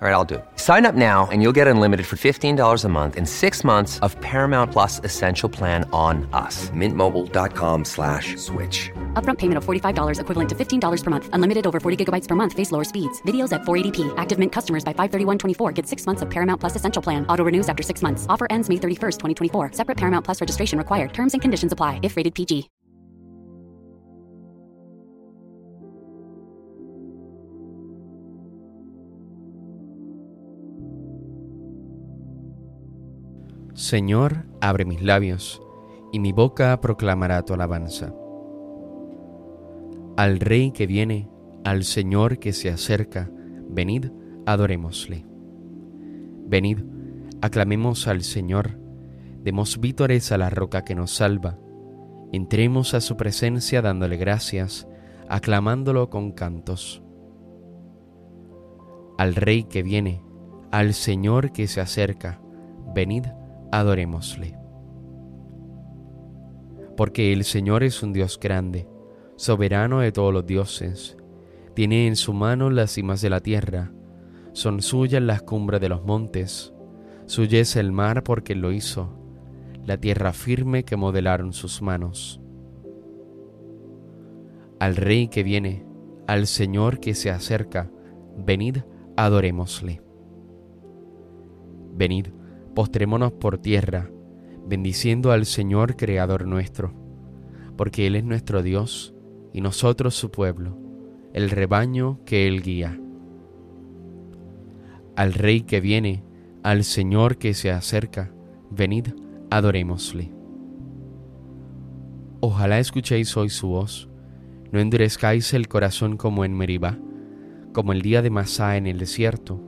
All right, I'll do it. Sign up now and you'll get unlimited for $15 a month in six months of Paramount Plus Essential Plan on us. Mintmobile.com slash switch. Upfront payment of $45 equivalent to $15 per month. Unlimited over 40 gigabytes per month. Face lower speeds. Videos at 480p. Active Mint customers by 531.24 get six months of Paramount Plus Essential Plan. Auto renews after six months. Offer ends May 31st, 2024. Separate Paramount Plus registration required. Terms and conditions apply if rated PG. Señor, abre mis labios, y mi boca proclamará tu alabanza. Al Rey que viene, al Señor que se acerca, venid, adorémosle. Venid, aclamemos al Señor, demos vítores a la roca que nos salva, entremos a su presencia dándole gracias, aclamándolo con cantos. Al Rey que viene, al Señor que se acerca, venid, adorémosle. Porque el Señor es un Dios grande, soberano de todos los dioses, tiene en su mano las cimas de la tierra, son suyas las cumbres de los montes, suya es el mar porque lo hizo, la tierra firme que modelaron sus manos. Al Rey que viene, al Señor que se acerca, venid, adorémosle. Venid, postrémonos por tierra, bendiciendo al Señor Creador nuestro, porque Él es nuestro Dios y nosotros su pueblo, el rebaño que Él guía. Al Rey que viene, al Señor que se acerca, venid, adorémosle. Ojalá escuchéis hoy su voz, no endurezcáis el corazón como en Meribá, como el día de Masá en el desierto,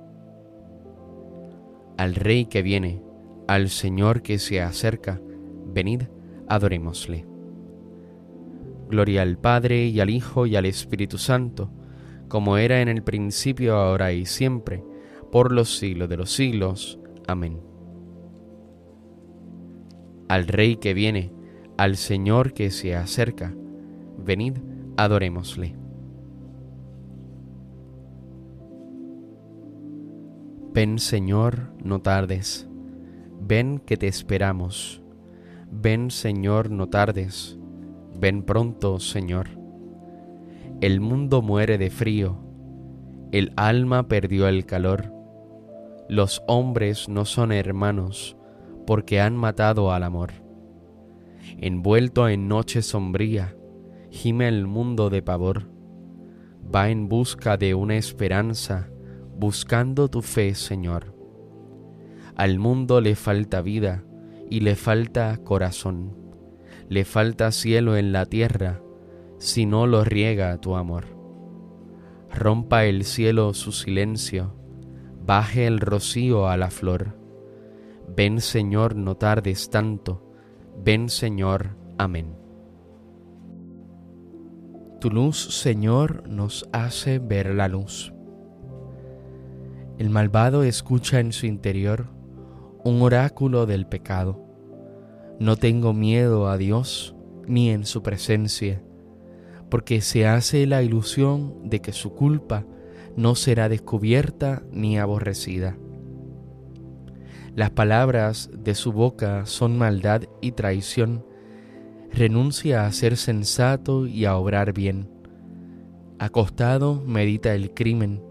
al Rey que viene, al Señor que se acerca, venid, adorémosle. Gloria al Padre y al Hijo y al Espíritu Santo, como era en el principio, ahora y siempre, por los siglos de los siglos. Amén. Al Rey que viene, al Señor que se acerca, venid, adorémosle. Ven Señor, no tardes, ven que te esperamos. Ven Señor, no tardes, ven pronto Señor. El mundo muere de frío, el alma perdió el calor. Los hombres no son hermanos porque han matado al amor. Envuelto en noche sombría, gime el mundo de pavor. Va en busca de una esperanza buscando tu fe, Señor. Al mundo le falta vida y le falta corazón, le falta cielo en la tierra si no lo riega tu amor. Rompa el cielo su silencio, baje el rocío a la flor. Ven Señor, no tardes tanto, ven Señor, amén. Tu luz, Señor, nos hace ver la luz. El malvado escucha en su interior un oráculo del pecado. No tengo miedo a Dios ni en su presencia, porque se hace la ilusión de que su culpa no será descubierta ni aborrecida. Las palabras de su boca son maldad y traición, renuncia a ser sensato y a obrar bien. Acostado medita el crimen,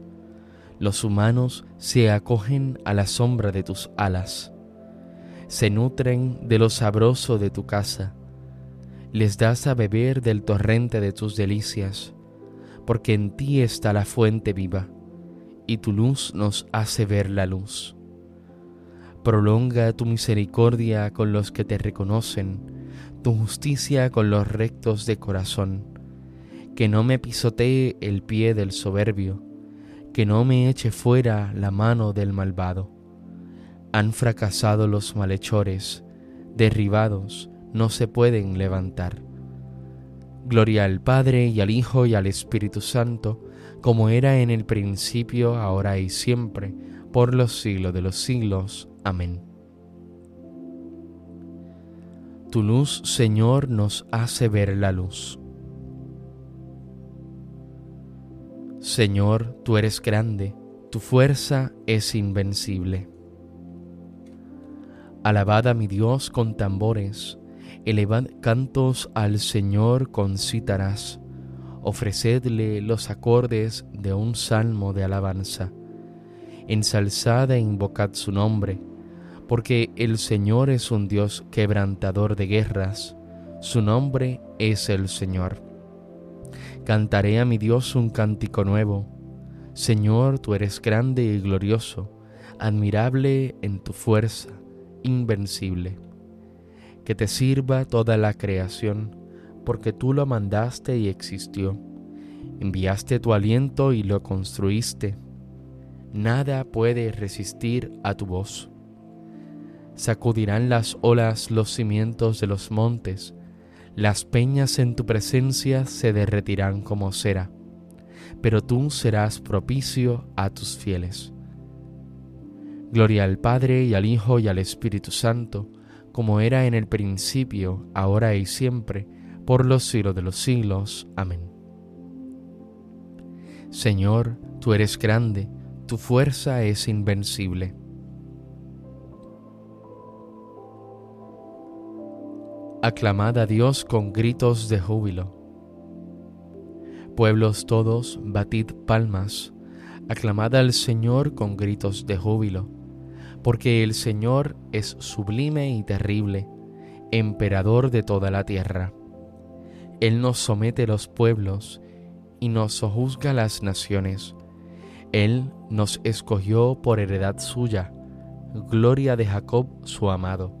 Los humanos se acogen a la sombra de tus alas. Se nutren de lo sabroso de tu casa. Les das a beber del torrente de tus delicias, porque en ti está la fuente viva, y tu luz nos hace ver la luz. Prolonga tu misericordia con los que te reconocen tu justicia con los rectos de corazón, que no me pisotee el pie del soberbio, que no me eche fuera la mano del malvado. Han fracasado los malhechores, derribados, no se pueden levantar. Gloria al Padre y al Hijo y al Espíritu Santo, como era en el principio, ahora y siempre, por los siglos de los siglos. Amén. Tu luz, Señor, nos hace ver la luz. Señor, tú eres grande, tu fuerza es invencible. Alabad a mi Dios con tambores, elevad cantos al Señor con cítaras, ofrecedle los acordes de un salmo de alabanza, ensalzad e invocad su nombre porque el Señor es un Dios quebrantador de guerras, su nombre es el Señor. Cantaré a mi Dios un cántico nuevo. Señor, tú eres grande y glorioso, admirable en tu fuerza, invencible. Que te sirva toda la creación, porque tú lo mandaste y existió. Enviaste tu aliento y lo construiste. Nada puede resistir a tu voz. Sacudirán las olas los cimientos de los montes, las peñas en tu presencia se derretirán como cera, pero tú serás propicio a tus fieles. Gloria al Padre y al Hijo y al Espíritu Santo, como era en el principio, ahora y siempre, por los siglos de los siglos. Amén. Señor, tú eres grande, tu fuerza es invencible. Aclamad a Dios con gritos de júbilo. Pueblos todos, batid palmas, aclamad al Señor con gritos de júbilo, porque el Señor es sublime y terrible, emperador de toda la tierra. Él nos somete los pueblos y nos sojuzga las naciones. Él nos escogió por heredad suya, gloria de Jacob su amado.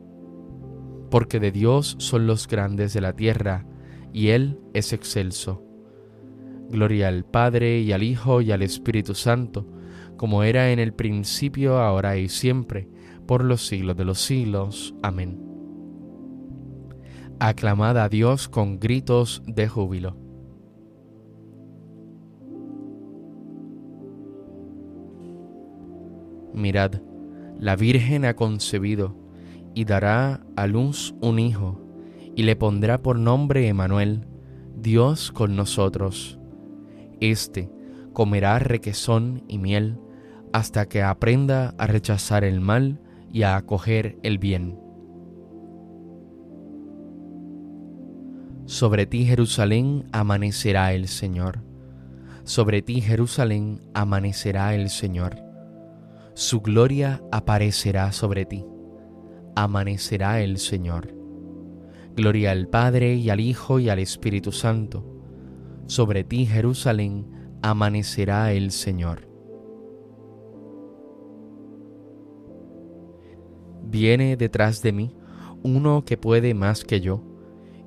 porque de Dios son los grandes de la tierra, y Él es excelso. Gloria al Padre y al Hijo y al Espíritu Santo, como era en el principio, ahora y siempre, por los siglos de los siglos. Amén. Aclamad a Dios con gritos de júbilo. Mirad, la Virgen ha concebido y dará a luz un hijo, y le pondrá por nombre Emanuel, Dios con nosotros. Este comerá requesón y miel hasta que aprenda a rechazar el mal y a acoger el bien. Sobre ti Jerusalén amanecerá el Señor. Sobre ti Jerusalén amanecerá el Señor. Su gloria aparecerá sobre ti amanecerá el Señor. Gloria al Padre y al Hijo y al Espíritu Santo. sobre ti Jerusalén amanecerá el Señor. Viene detrás de mí uno que puede más que yo,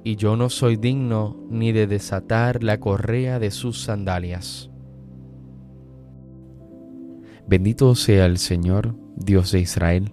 y yo no soy digno ni de desatar la correa de sus sandalias. Bendito sea el Señor, Dios de Israel,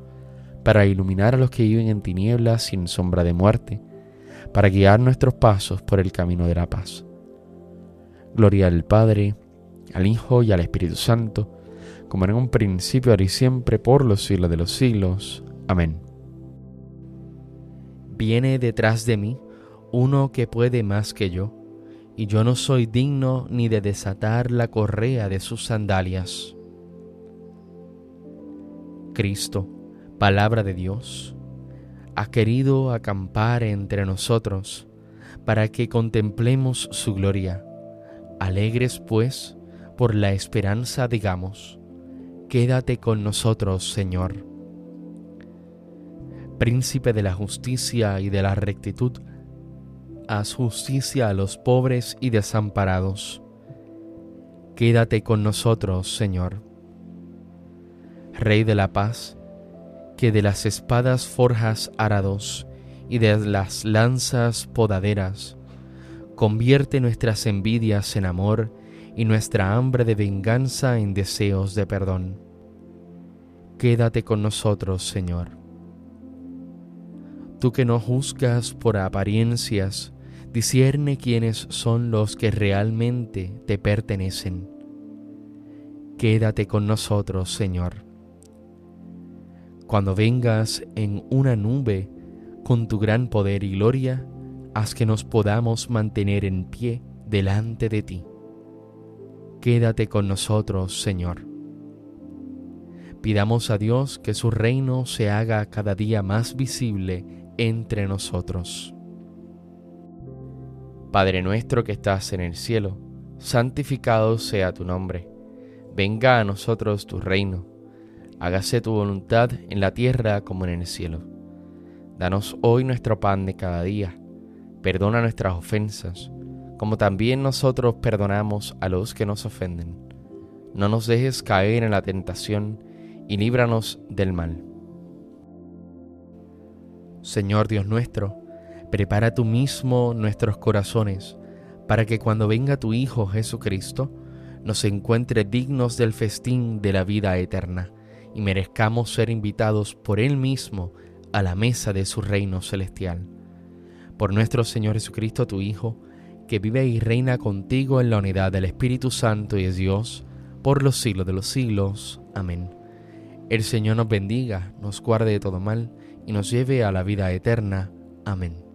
para iluminar a los que viven en tinieblas sin sombra de muerte, para guiar nuestros pasos por el camino de la paz. Gloria al Padre, al Hijo y al Espíritu Santo, como en un principio, ahora y siempre, por los siglos de los siglos. Amén. Viene detrás de mí uno que puede más que yo, y yo no soy digno ni de desatar la correa de sus sandalias. Cristo, palabra de Dios, ha querido acampar entre nosotros para que contemplemos su gloria. Alegres pues por la esperanza digamos, quédate con nosotros, Señor. Príncipe de la justicia y de la rectitud, haz justicia a los pobres y desamparados. Quédate con nosotros, Señor. Rey de la paz, que de las espadas forjas arados y de las lanzas podaderas, convierte nuestras envidias en amor y nuestra hambre de venganza en deseos de perdón. Quédate con nosotros, Señor. Tú que no juzgas por apariencias, discierne quiénes son los que realmente te pertenecen. Quédate con nosotros, Señor. Cuando vengas en una nube con tu gran poder y gloria, haz que nos podamos mantener en pie delante de ti. Quédate con nosotros, Señor. Pidamos a Dios que su reino se haga cada día más visible entre nosotros. Padre nuestro que estás en el cielo, santificado sea tu nombre. Venga a nosotros tu reino hágase tu voluntad en la tierra como en el cielo. Danos hoy nuestro pan de cada día. Perdona nuestras ofensas, como también nosotros perdonamos a los que nos ofenden. No nos dejes caer en la tentación y líbranos del mal. Señor Dios nuestro, prepara tú mismo nuestros corazones, para que cuando venga tu Hijo Jesucristo, nos encuentre dignos del festín de la vida eterna y merezcamos ser invitados por Él mismo a la mesa de su reino celestial. Por nuestro Señor Jesucristo, tu Hijo, que vive y reina contigo en la unidad del Espíritu Santo y es Dios, por los siglos de los siglos. Amén. El Señor nos bendiga, nos guarde de todo mal y nos lleve a la vida eterna. Amén.